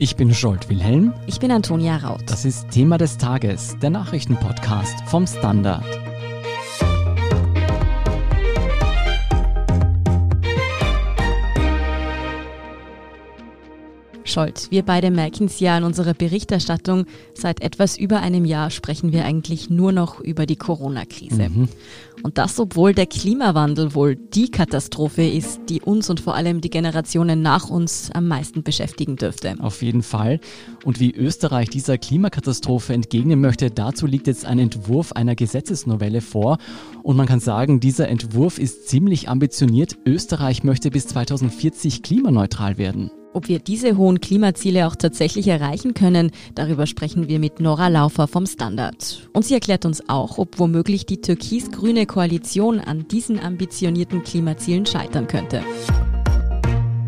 Ich bin Scholt Wilhelm. Ich bin Antonia Raut. Das ist Thema des Tages, der Nachrichtenpodcast vom Standard. Scholz, wir beide merken es ja in unserer Berichterstattung. Seit etwas über einem Jahr sprechen wir eigentlich nur noch über die Corona-Krise. Mhm. Und das, obwohl der Klimawandel wohl die Katastrophe ist, die uns und vor allem die Generationen nach uns am meisten beschäftigen dürfte. Auf jeden Fall. Und wie Österreich dieser Klimakatastrophe entgegnen möchte, dazu liegt jetzt ein Entwurf einer Gesetzesnovelle vor. Und man kann sagen, dieser Entwurf ist ziemlich ambitioniert. Österreich möchte bis 2040 klimaneutral werden. Ob wir diese hohen Klimaziele auch tatsächlich erreichen können, darüber sprechen wir mit Nora Laufer vom Standard. Und sie erklärt uns auch, ob womöglich die türkis-grüne Koalition an diesen ambitionierten Klimazielen scheitern könnte.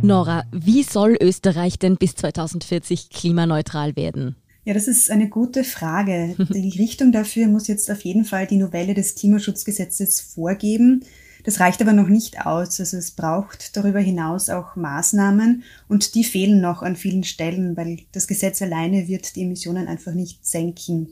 Nora, wie soll Österreich denn bis 2040 klimaneutral werden? Ja, das ist eine gute Frage. Die Richtung dafür muss jetzt auf jeden Fall die Novelle des Klimaschutzgesetzes vorgeben. Das reicht aber noch nicht aus. Also es braucht darüber hinaus auch Maßnahmen und die fehlen noch an vielen Stellen, weil das Gesetz alleine wird die Emissionen einfach nicht senken.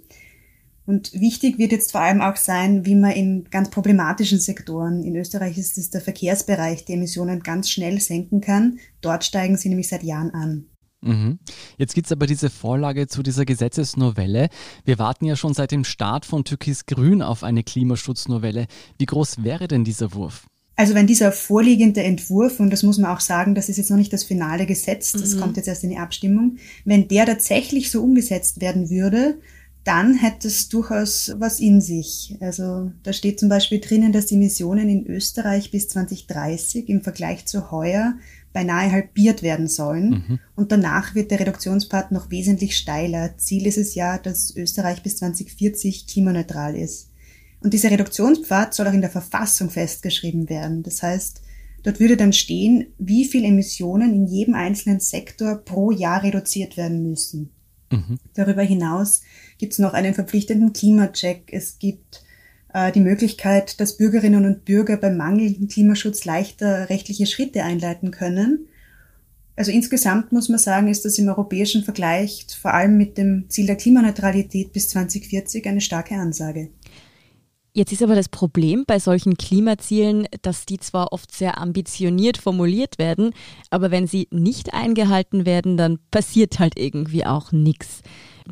Und wichtig wird jetzt vor allem auch sein, wie man in ganz problematischen Sektoren, in Österreich ist es der Verkehrsbereich, die Emissionen ganz schnell senken kann. Dort steigen sie nämlich seit Jahren an. Mhm. Jetzt gibt es aber diese Vorlage zu dieser Gesetzesnovelle. Wir warten ja schon seit dem Start von Türkis Grün auf eine Klimaschutznovelle. Wie groß wäre denn dieser Wurf? Also wenn dieser vorliegende Entwurf, und das muss man auch sagen, das ist jetzt noch nicht das finale Gesetz, das mhm. kommt jetzt erst in die Abstimmung, wenn der tatsächlich so umgesetzt werden würde, dann hätte es durchaus was in sich. Also da steht zum Beispiel drinnen, dass die Emissionen in Österreich bis 2030 im Vergleich zu heuer beinahe halbiert werden sollen. Mhm. Und danach wird der Reduktionspart noch wesentlich steiler. Ziel ist es ja, dass Österreich bis 2040 klimaneutral ist. Und dieser Reduktionspfad soll auch in der Verfassung festgeschrieben werden. Das heißt, dort würde dann stehen, wie viel Emissionen in jedem einzelnen Sektor pro Jahr reduziert werden müssen. Mhm. Darüber hinaus gibt es noch einen verpflichtenden Klimacheck. Es gibt äh, die Möglichkeit, dass Bürgerinnen und Bürger beim mangelnden Klimaschutz leichter rechtliche Schritte einleiten können. Also insgesamt muss man sagen, ist das im europäischen Vergleich vor allem mit dem Ziel der Klimaneutralität bis 2040 eine starke Ansage. Jetzt ist aber das Problem bei solchen Klimazielen, dass die zwar oft sehr ambitioniert formuliert werden, aber wenn sie nicht eingehalten werden, dann passiert halt irgendwie auch nichts.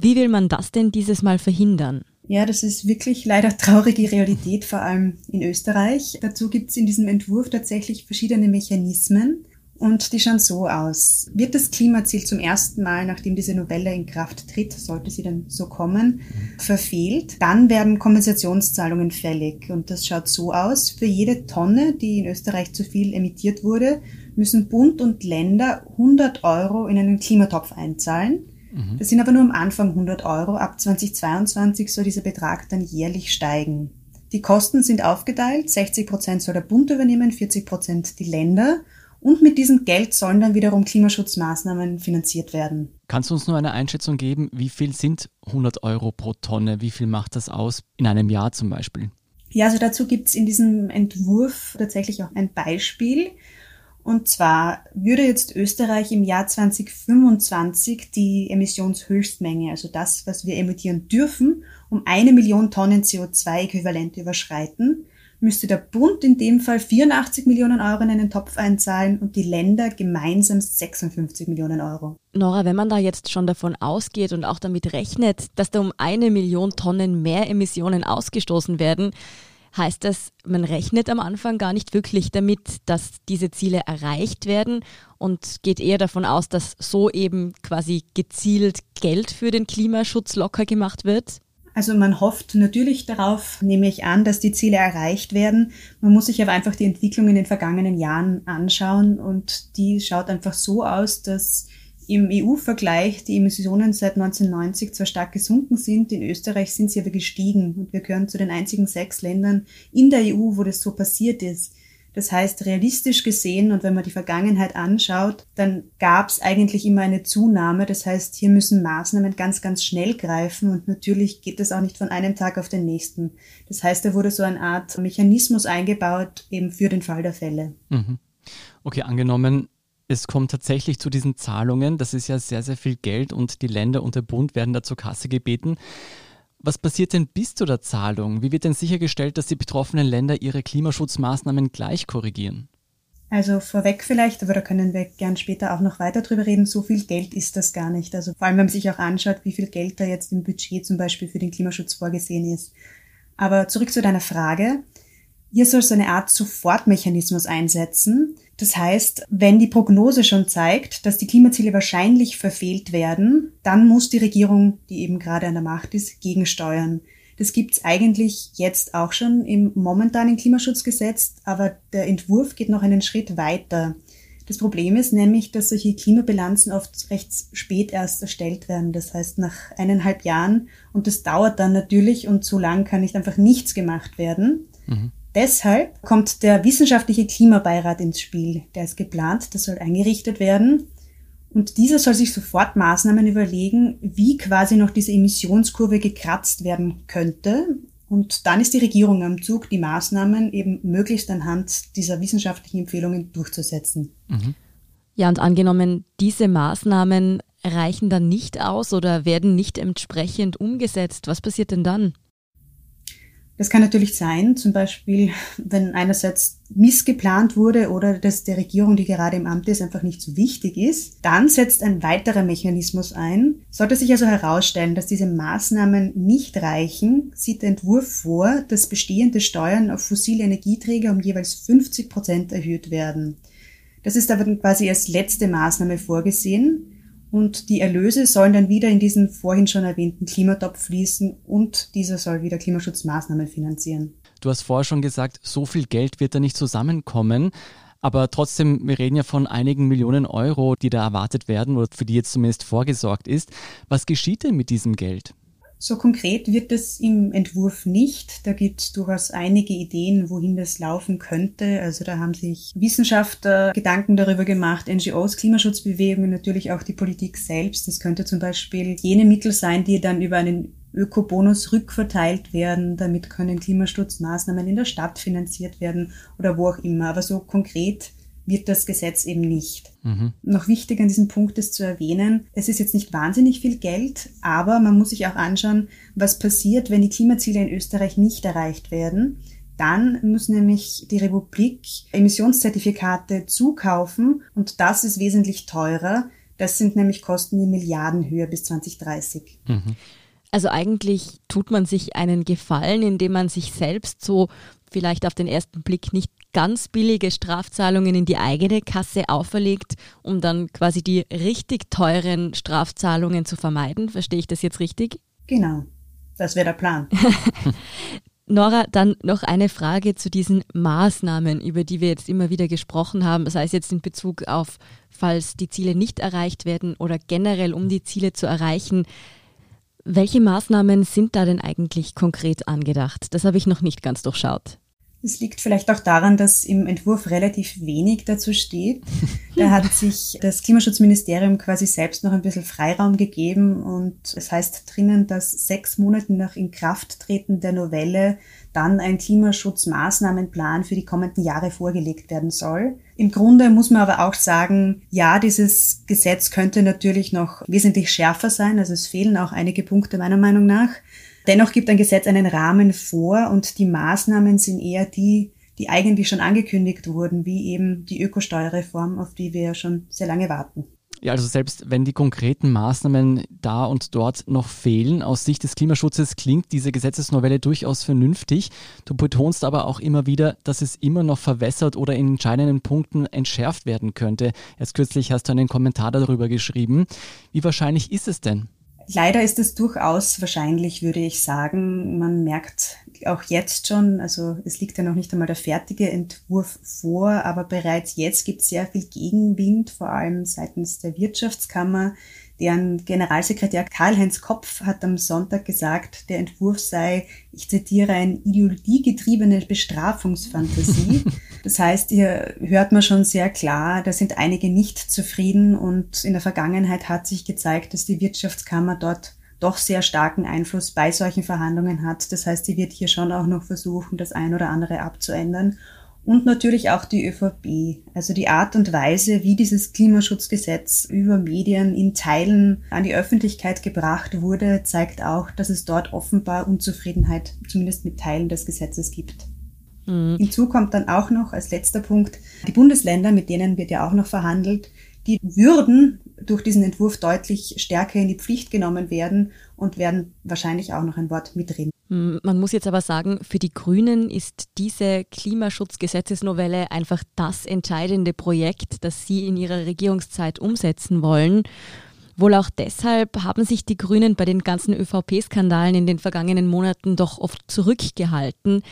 Wie will man das denn dieses Mal verhindern? Ja, das ist wirklich leider traurige Realität, vor allem in Österreich. Dazu gibt es in diesem Entwurf tatsächlich verschiedene Mechanismen und die schauen so aus. Wird das Klimaziel zum ersten Mal, nachdem diese Novelle in Kraft tritt, sollte sie dann so kommen, verfehlt, dann werden Kompensationszahlungen fällig. Und das schaut so aus. Für jede Tonne, die in Österreich zu viel emittiert wurde, müssen Bund und Länder 100 Euro in einen Klimatopf einzahlen. Mhm. Das sind aber nur am Anfang 100 Euro. Ab 2022 soll dieser Betrag dann jährlich steigen. Die Kosten sind aufgeteilt. 60 Prozent soll der Bund übernehmen, 40 Prozent die Länder. Und mit diesem Geld sollen dann wiederum Klimaschutzmaßnahmen finanziert werden. Kannst du uns nur eine Einschätzung geben, wie viel sind 100 Euro pro Tonne? Wie viel macht das aus in einem Jahr zum Beispiel? Ja, also dazu gibt es in diesem Entwurf tatsächlich auch ein Beispiel. Und zwar würde jetzt Österreich im Jahr 2025 die Emissionshöchstmenge, also das, was wir emittieren dürfen, um eine Million Tonnen CO2-Äquivalent überschreiten, müsste der Bund in dem Fall 84 Millionen Euro in einen Topf einzahlen und die Länder gemeinsam 56 Millionen Euro. Nora, wenn man da jetzt schon davon ausgeht und auch damit rechnet, dass da um eine Million Tonnen mehr Emissionen ausgestoßen werden, heißt das, man rechnet am Anfang gar nicht wirklich damit, dass diese Ziele erreicht werden und geht eher davon aus, dass so eben quasi gezielt Geld für den Klimaschutz locker gemacht wird? Also man hofft natürlich darauf, nehme ich an, dass die Ziele erreicht werden. Man muss sich aber einfach die Entwicklung in den vergangenen Jahren anschauen und die schaut einfach so aus, dass im EU-Vergleich die Emissionen seit 1990 zwar stark gesunken sind, in Österreich sind sie aber gestiegen und wir gehören zu den einzigen sechs Ländern in der EU, wo das so passiert ist. Das heißt, realistisch gesehen und wenn man die Vergangenheit anschaut, dann gab es eigentlich immer eine Zunahme. Das heißt, hier müssen Maßnahmen ganz, ganz schnell greifen und natürlich geht das auch nicht von einem Tag auf den nächsten. Das heißt, da wurde so eine Art Mechanismus eingebaut, eben für den Fall der Fälle. Mhm. Okay, angenommen, es kommt tatsächlich zu diesen Zahlungen. Das ist ja sehr, sehr viel Geld und die Länder und der Bund werden da zur Kasse gebeten. Was passiert denn bis zu der Zahlung? Wie wird denn sichergestellt, dass die betroffenen Länder ihre Klimaschutzmaßnahmen gleich korrigieren? Also vorweg vielleicht, aber da können wir gern später auch noch weiter drüber reden, so viel Geld ist das gar nicht. Also vor allem, wenn man sich auch anschaut, wie viel Geld da jetzt im Budget zum Beispiel für den Klimaschutz vorgesehen ist. Aber zurück zu deiner Frage. Hier soll so eine Art Sofortmechanismus einsetzen. Das heißt, wenn die Prognose schon zeigt, dass die Klimaziele wahrscheinlich verfehlt werden, dann muss die Regierung, die eben gerade an der Macht ist, gegensteuern. Das gibt's eigentlich jetzt auch schon im momentanen Klimaschutzgesetz, aber der Entwurf geht noch einen Schritt weiter. Das Problem ist nämlich, dass solche Klimabilanzen oft recht spät erst erstellt werden. Das heißt nach eineinhalb Jahren und das dauert dann natürlich und so lang kann nicht einfach nichts gemacht werden. Mhm. Deshalb kommt der wissenschaftliche Klimabeirat ins Spiel. Der ist geplant, das soll eingerichtet werden. Und dieser soll sich sofort Maßnahmen überlegen, wie quasi noch diese Emissionskurve gekratzt werden könnte. Und dann ist die Regierung am Zug, die Maßnahmen eben möglichst anhand dieser wissenschaftlichen Empfehlungen durchzusetzen. Mhm. Ja, und angenommen, diese Maßnahmen reichen dann nicht aus oder werden nicht entsprechend umgesetzt, was passiert denn dann? Das kann natürlich sein, zum Beispiel, wenn einerseits missgeplant wurde oder dass der Regierung, die gerade im Amt ist, einfach nicht so wichtig ist. Dann setzt ein weiterer Mechanismus ein. Sollte sich also herausstellen, dass diese Maßnahmen nicht reichen, sieht der Entwurf vor, dass bestehende Steuern auf fossile Energieträger um jeweils 50 Prozent erhöht werden. Das ist aber quasi als letzte Maßnahme vorgesehen. Und die Erlöse sollen dann wieder in diesen vorhin schon erwähnten Klimatopf fließen und dieser soll wieder Klimaschutzmaßnahmen finanzieren. Du hast vorher schon gesagt, so viel Geld wird da nicht zusammenkommen. Aber trotzdem, wir reden ja von einigen Millionen Euro, die da erwartet werden oder für die jetzt zumindest vorgesorgt ist. Was geschieht denn mit diesem Geld? So konkret wird es im Entwurf nicht. Da gibt es durchaus einige Ideen, wohin das laufen könnte. Also da haben sich Wissenschaftler Gedanken darüber gemacht, NGOs, Klimaschutzbewegungen, natürlich auch die Politik selbst. Das könnte zum Beispiel jene Mittel sein, die dann über einen Ökobonus rückverteilt werden. Damit können Klimaschutzmaßnahmen in der Stadt finanziert werden oder wo auch immer. Aber so konkret wird das Gesetz eben nicht. Mhm. Noch wichtig an diesem Punkt ist zu erwähnen, es ist jetzt nicht wahnsinnig viel Geld, aber man muss sich auch anschauen, was passiert, wenn die Klimaziele in Österreich nicht erreicht werden. Dann muss nämlich die Republik Emissionszertifikate zukaufen und das ist wesentlich teurer. Das sind nämlich Kosten in Milliardenhöhe bis 2030. Mhm. Also eigentlich tut man sich einen Gefallen, indem man sich selbst so vielleicht auf den ersten Blick nicht ganz billige Strafzahlungen in die eigene Kasse auferlegt, um dann quasi die richtig teuren Strafzahlungen zu vermeiden. Verstehe ich das jetzt richtig? Genau, das wäre der Plan. Nora, dann noch eine Frage zu diesen Maßnahmen, über die wir jetzt immer wieder gesprochen haben, sei es jetzt in Bezug auf, falls die Ziele nicht erreicht werden oder generell um die Ziele zu erreichen. Welche Maßnahmen sind da denn eigentlich konkret angedacht? Das habe ich noch nicht ganz durchschaut. Es liegt vielleicht auch daran, dass im Entwurf relativ wenig dazu steht. Da hat sich das Klimaschutzministerium quasi selbst noch ein bisschen Freiraum gegeben und es heißt drinnen, dass sechs Monate nach Inkrafttreten der Novelle dann ein Klimaschutzmaßnahmenplan für die kommenden Jahre vorgelegt werden soll. Im Grunde muss man aber auch sagen, ja, dieses Gesetz könnte natürlich noch wesentlich schärfer sein. Also es fehlen auch einige Punkte meiner Meinung nach. Dennoch gibt ein Gesetz einen Rahmen vor und die Maßnahmen sind eher die, die eigentlich schon angekündigt wurden, wie eben die Ökosteuerreform, auf die wir ja schon sehr lange warten. Ja, also selbst wenn die konkreten Maßnahmen da und dort noch fehlen, aus Sicht des Klimaschutzes klingt diese Gesetzesnovelle durchaus vernünftig. Du betonst aber auch immer wieder, dass es immer noch verwässert oder in entscheidenden Punkten entschärft werden könnte. Erst kürzlich hast du einen Kommentar darüber geschrieben. Wie wahrscheinlich ist es denn? Leider ist es durchaus wahrscheinlich, würde ich sagen. Man merkt auch jetzt schon, also es liegt ja noch nicht einmal der fertige Entwurf vor, aber bereits jetzt gibt es sehr viel Gegenwind, vor allem seitens der Wirtschaftskammer. Deren Generalsekretär Karl-Heinz Kopf hat am Sonntag gesagt, der Entwurf sei, ich zitiere, ein ideologiegetriebene Bestrafungsfantasie. Das heißt, hier hört man schon sehr klar, da sind einige nicht zufrieden und in der Vergangenheit hat sich gezeigt, dass die Wirtschaftskammer dort doch sehr starken Einfluss bei solchen Verhandlungen hat. Das heißt, sie wird hier schon auch noch versuchen, das ein oder andere abzuändern. Und natürlich auch die ÖVP. Also die Art und Weise, wie dieses Klimaschutzgesetz über Medien in Teilen an die Öffentlichkeit gebracht wurde, zeigt auch, dass es dort offenbar Unzufriedenheit zumindest mit Teilen des Gesetzes gibt. Mhm. Hinzu kommt dann auch noch als letzter Punkt die Bundesländer, mit denen wird ja auch noch verhandelt, die würden durch diesen Entwurf deutlich stärker in die Pflicht genommen werden und werden wahrscheinlich auch noch ein Wort mitreden. Man muss jetzt aber sagen, für die Grünen ist diese Klimaschutzgesetzesnovelle einfach das entscheidende Projekt, das sie in ihrer Regierungszeit umsetzen wollen. Wohl auch deshalb haben sich die Grünen bei den ganzen ÖVP-Skandalen in den vergangenen Monaten doch oft zurückgehalten.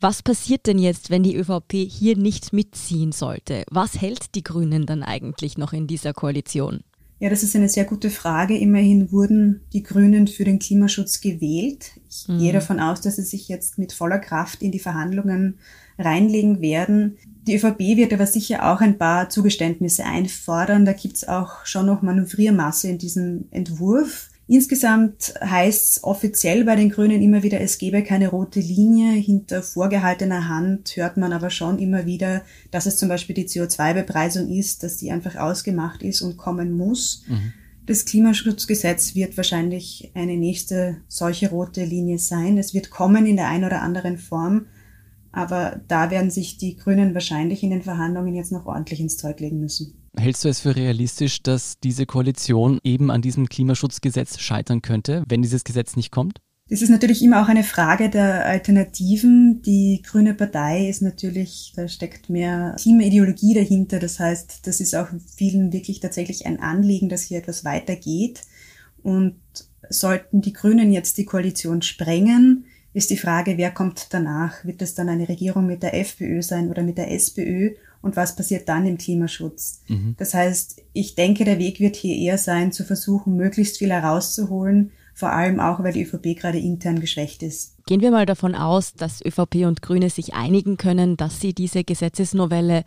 Was passiert denn jetzt, wenn die ÖVP hier nicht mitziehen sollte? Was hält die Grünen dann eigentlich noch in dieser Koalition? Ja, das ist eine sehr gute Frage. Immerhin wurden die Grünen für den Klimaschutz gewählt. Ich mhm. gehe davon aus, dass sie sich jetzt mit voller Kraft in die Verhandlungen reinlegen werden. Die ÖVP wird aber sicher auch ein paar Zugeständnisse einfordern. Da gibt's auch schon noch Manövriermasse in diesem Entwurf. Insgesamt heißt es offiziell bei den Grünen immer wieder, es gebe keine rote Linie. Hinter vorgehaltener Hand hört man aber schon immer wieder, dass es zum Beispiel die CO2-Bepreisung ist, dass die einfach ausgemacht ist und kommen muss. Mhm. Das Klimaschutzgesetz wird wahrscheinlich eine nächste solche rote Linie sein. Es wird kommen in der einen oder anderen Form. Aber da werden sich die Grünen wahrscheinlich in den Verhandlungen jetzt noch ordentlich ins Zeug legen müssen. Hältst du es für realistisch, dass diese Koalition eben an diesem Klimaschutzgesetz scheitern könnte, wenn dieses Gesetz nicht kommt? Das ist natürlich immer auch eine Frage der Alternativen. Die Grüne Partei ist natürlich, da steckt mehr Teamideologie dahinter. Das heißt, das ist auch vielen wirklich tatsächlich ein Anliegen, dass hier etwas weitergeht. Und sollten die Grünen jetzt die Koalition sprengen, ist die Frage, wer kommt danach? Wird es dann eine Regierung mit der FPÖ sein oder mit der SPÖ? Und was passiert dann im Klimaschutz? Mhm. Das heißt, ich denke, der Weg wird hier eher sein, zu versuchen, möglichst viel herauszuholen, vor allem auch, weil die ÖVP gerade intern geschwächt ist. Gehen wir mal davon aus, dass ÖVP und Grüne sich einigen können, dass sie diese Gesetzesnovelle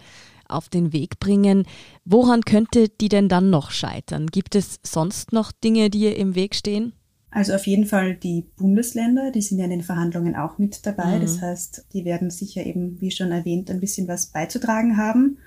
auf den Weg bringen. Woran könnte die denn dann noch scheitern? Gibt es sonst noch Dinge, die ihr im Weg stehen? Also auf jeden Fall die Bundesländer, die sind ja in den Verhandlungen auch mit dabei. Mhm. Das heißt, die werden sicher eben, wie schon erwähnt, ein bisschen was beizutragen haben.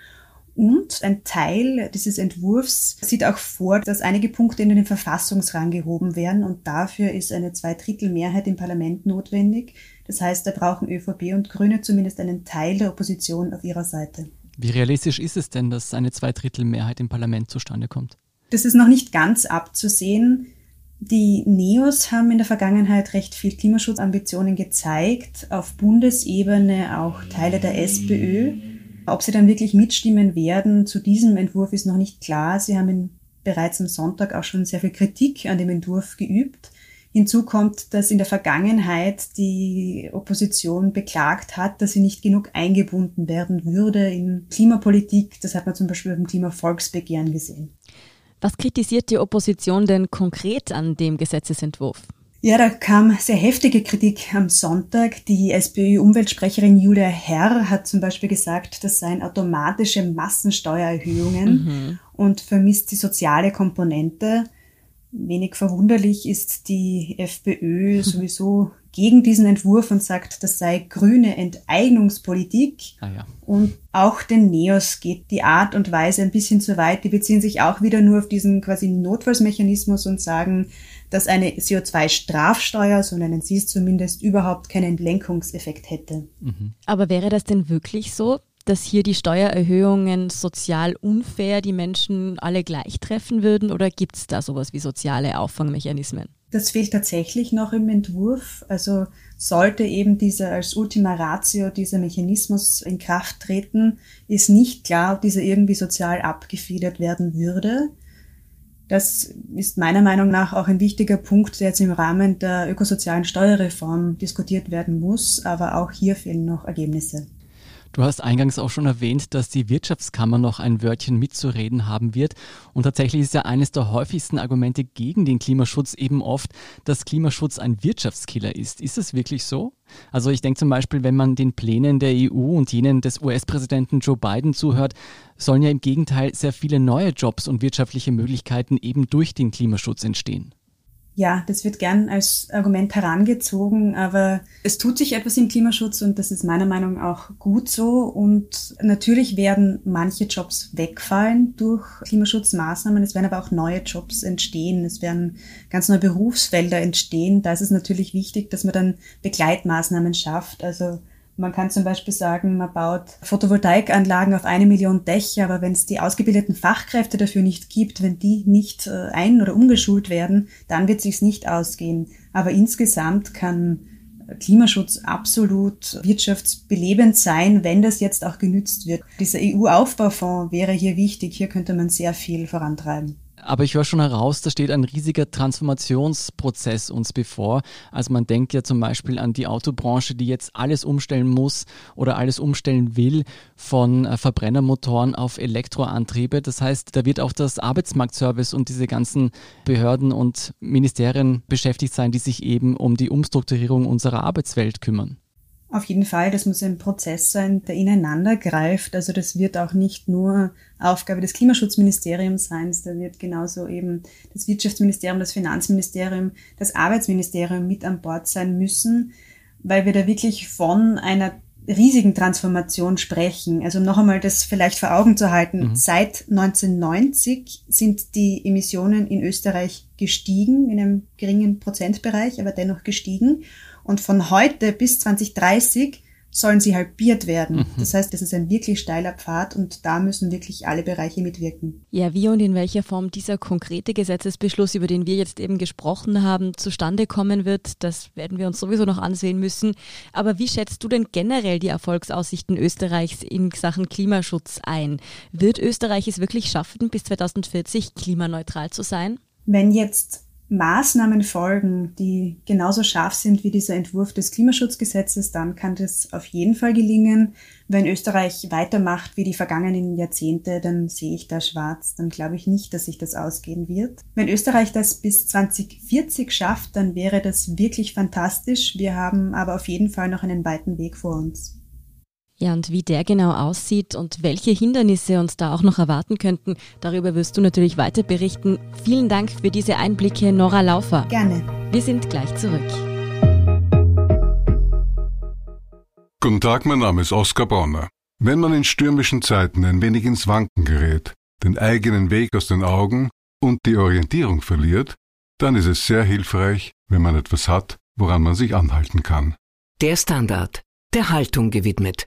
Und ein Teil dieses Entwurfs sieht auch vor, dass einige Punkte in den Verfassungsrang gehoben werden und dafür ist eine Zweidrittelmehrheit im Parlament notwendig. Das heißt, da brauchen ÖVP und Grüne zumindest einen Teil der Opposition auf ihrer Seite. Wie realistisch ist es denn, dass eine Zweidrittelmehrheit im Parlament zustande kommt? Das ist noch nicht ganz abzusehen. Die NEOS haben in der Vergangenheit recht viel Klimaschutzambitionen gezeigt, auf Bundesebene auch Teile der SPÖ. Ob sie dann wirklich mitstimmen werden zu diesem Entwurf ist noch nicht klar. Sie haben bereits am Sonntag auch schon sehr viel Kritik an dem Entwurf geübt. Hinzu kommt, dass in der Vergangenheit die Opposition beklagt hat, dass sie nicht genug eingebunden werden würde in Klimapolitik. Das hat man zum Beispiel beim Klimavolksbegehren gesehen. Was kritisiert die Opposition denn konkret an dem Gesetzesentwurf? Ja, da kam sehr heftige Kritik am Sonntag. Die SPÖ-Umweltsprecherin Julia Herr hat zum Beispiel gesagt, das seien automatische Massensteuererhöhungen mhm. und vermisst die soziale Komponente. Wenig verwunderlich ist die FPÖ sowieso gegen diesen Entwurf und sagt, das sei grüne Enteignungspolitik. Ah ja. Und auch den Neos geht die Art und Weise ein bisschen zu weit. Die beziehen sich auch wieder nur auf diesen quasi Notfallsmechanismus und sagen, dass eine CO2-Strafsteuer, so nennen sie es zumindest, überhaupt keinen Lenkungseffekt hätte. Mhm. Aber wäre das denn wirklich so? Dass hier die Steuererhöhungen sozial unfair die Menschen alle gleich treffen würden oder gibt es da sowas wie soziale Auffangmechanismen? Das fehlt tatsächlich noch im Entwurf. Also sollte eben dieser als Ultima Ratio dieser Mechanismus in Kraft treten, ist nicht klar, ob dieser irgendwie sozial abgefedert werden würde. Das ist meiner Meinung nach auch ein wichtiger Punkt, der jetzt im Rahmen der ökosozialen Steuerreform diskutiert werden muss, aber auch hier fehlen noch Ergebnisse. Du hast eingangs auch schon erwähnt, dass die Wirtschaftskammer noch ein Wörtchen mitzureden haben wird. Und tatsächlich ist ja eines der häufigsten Argumente gegen den Klimaschutz eben oft, dass Klimaschutz ein Wirtschaftskiller ist. Ist es wirklich so? Also ich denke zum Beispiel, wenn man den Plänen der EU und jenen des US-Präsidenten Joe Biden zuhört, sollen ja im Gegenteil sehr viele neue Jobs und wirtschaftliche Möglichkeiten eben durch den Klimaschutz entstehen. Ja, das wird gern als Argument herangezogen, aber es tut sich etwas im Klimaschutz und das ist meiner Meinung nach auch gut so. Und natürlich werden manche Jobs wegfallen durch Klimaschutzmaßnahmen. Es werden aber auch neue Jobs entstehen. Es werden ganz neue Berufsfelder entstehen. Da ist es natürlich wichtig, dass man dann Begleitmaßnahmen schafft. Also man kann zum Beispiel sagen, man baut Photovoltaikanlagen auf eine Million Dächer, aber wenn es die ausgebildeten Fachkräfte dafür nicht gibt, wenn die nicht äh, ein- oder umgeschult werden, dann wird sich's nicht ausgehen. Aber insgesamt kann Klimaschutz absolut wirtschaftsbelebend sein, wenn das jetzt auch genützt wird. Dieser EU-Aufbaufonds wäre hier wichtig. Hier könnte man sehr viel vorantreiben. Aber ich höre schon heraus, da steht ein riesiger Transformationsprozess uns bevor. Also man denkt ja zum Beispiel an die Autobranche, die jetzt alles umstellen muss oder alles umstellen will von äh, Verbrennermotoren auf Elektroantriebe. Das heißt, da wird auch das Arbeitsmarktservice und diese ganzen Behörden und Ministerien beschäftigt sein, die sich eben um die Umstrukturierung unserer Arbeitswelt kümmern. Auf jeden Fall, das muss ein Prozess sein, der ineinander greift. Also das wird auch nicht nur Aufgabe des Klimaschutzministeriums sein, da wird genauso eben das Wirtschaftsministerium, das Finanzministerium, das Arbeitsministerium mit an Bord sein müssen, weil wir da wirklich von einer riesigen Transformation sprechen. Also um noch einmal das vielleicht vor Augen zu halten, mhm. seit 1990 sind die Emissionen in Österreich gestiegen, in einem geringen Prozentbereich, aber dennoch gestiegen. Und von heute bis 2030 sollen sie halbiert werden. Mhm. Das heißt, das ist ein wirklich steiler Pfad und da müssen wirklich alle Bereiche mitwirken. Ja, wie und in welcher Form dieser konkrete Gesetzesbeschluss, über den wir jetzt eben gesprochen haben, zustande kommen wird, das werden wir uns sowieso noch ansehen müssen. Aber wie schätzt du denn generell die Erfolgsaussichten Österreichs in Sachen Klimaschutz ein? Wird Österreich es wirklich schaffen, bis 2040 klimaneutral zu sein? Wenn jetzt Maßnahmen folgen, die genauso scharf sind wie dieser Entwurf des Klimaschutzgesetzes, dann kann das auf jeden Fall gelingen. Wenn Österreich weitermacht wie die vergangenen Jahrzehnte, dann sehe ich da schwarz. Dann glaube ich nicht, dass sich das ausgehen wird. Wenn Österreich das bis 2040 schafft, dann wäre das wirklich fantastisch. Wir haben aber auf jeden Fall noch einen weiten Weg vor uns. Ja, und wie der genau aussieht und welche Hindernisse uns da auch noch erwarten könnten, darüber wirst du natürlich weiter berichten. Vielen Dank für diese Einblicke, Nora Laufer. Gerne. Wir sind gleich zurück. Guten Tag, mein Name ist Oskar Bonner. Wenn man in stürmischen Zeiten ein wenig ins Wanken gerät, den eigenen Weg aus den Augen und die Orientierung verliert, dann ist es sehr hilfreich, wenn man etwas hat, woran man sich anhalten kann. Der Standard, der Haltung gewidmet.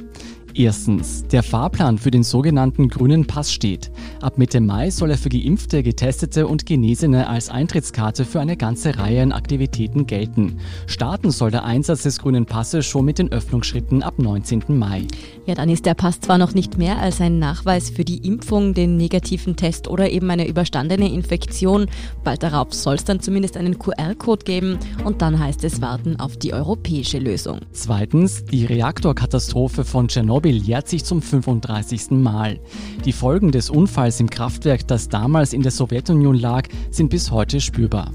Erstens, der Fahrplan für den sogenannten grünen Pass steht. Ab Mitte Mai soll er für Geimpfte, Getestete und Genesene als Eintrittskarte für eine ganze Reihe an Aktivitäten gelten. Starten soll der Einsatz des grünen Passes schon mit den Öffnungsschritten ab 19. Mai. Ja, dann ist der Pass zwar noch nicht mehr als ein Nachweis für die Impfung, den negativen Test oder eben eine überstandene Infektion. Bald darauf soll es dann zumindest einen QR-Code geben und dann heißt es warten auf die europäische Lösung. Zweitens, die Reaktorkatastrophe von Tschernobyl Tschernobyl jährt sich zum 35. Mal. Die Folgen des Unfalls im Kraftwerk, das damals in der Sowjetunion lag, sind bis heute spürbar.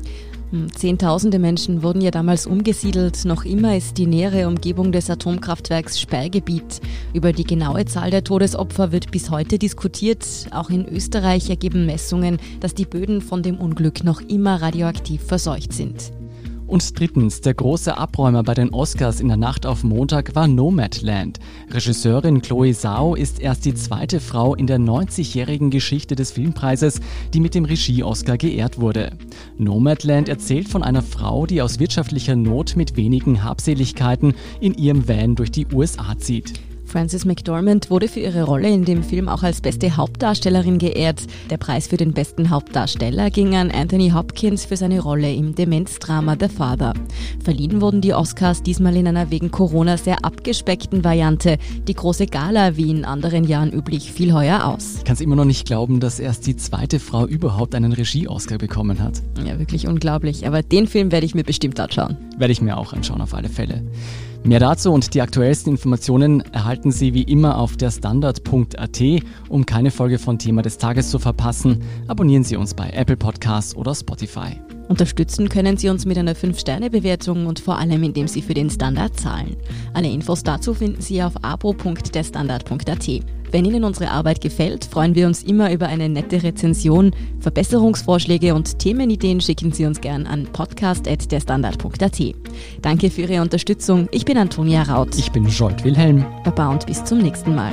Hm, Zehntausende Menschen wurden ja damals umgesiedelt. Noch immer ist die nähere Umgebung des Atomkraftwerks Sperrgebiet. Über die genaue Zahl der Todesopfer wird bis heute diskutiert. Auch in Österreich ergeben Messungen, dass die Böden von dem Unglück noch immer radioaktiv verseucht sind. Und drittens, der große Abräumer bei den Oscars in der Nacht auf Montag war Nomadland. Regisseurin Chloe Zhao ist erst die zweite Frau in der 90-jährigen Geschichte des Filmpreises, die mit dem Regie-Oscar geehrt wurde. Nomadland erzählt von einer Frau, die aus wirtschaftlicher Not mit wenigen Habseligkeiten in ihrem Van durch die USA zieht. Frances McDormand wurde für ihre Rolle in dem Film auch als beste Hauptdarstellerin geehrt. Der Preis für den besten Hauptdarsteller ging an Anthony Hopkins für seine Rolle im Demenzdrama The Father. Verliehen wurden die Oscars diesmal in einer wegen Corona sehr abgespeckten Variante. Die große Gala, wie in anderen Jahren üblich, fiel heuer aus. Ich kann es immer noch nicht glauben, dass erst die zweite Frau überhaupt einen Regie-Oscar bekommen hat. Ja, wirklich unglaublich. Aber den Film werde ich mir bestimmt anschauen. Werde ich mir auch anschauen, auf alle Fälle. Mehr dazu und die aktuellsten Informationen erhalten Sie wie immer auf der Standard.at. Um keine Folge von Thema des Tages zu verpassen, abonnieren Sie uns bei Apple Podcasts oder Spotify. Unterstützen können Sie uns mit einer 5-Sterne-Bewertung und vor allem, indem Sie für den Standard zahlen. Alle Infos dazu finden Sie auf abo.derstandard.at. Wenn Ihnen unsere Arbeit gefällt, freuen wir uns immer über eine nette Rezension. Verbesserungsvorschläge und Themenideen schicken Sie uns gern an podcast.derstandard.at. Danke für Ihre Unterstützung. Ich bin Antonia Raut. Ich bin Jolt Wilhelm. Baba und bis zum nächsten Mal.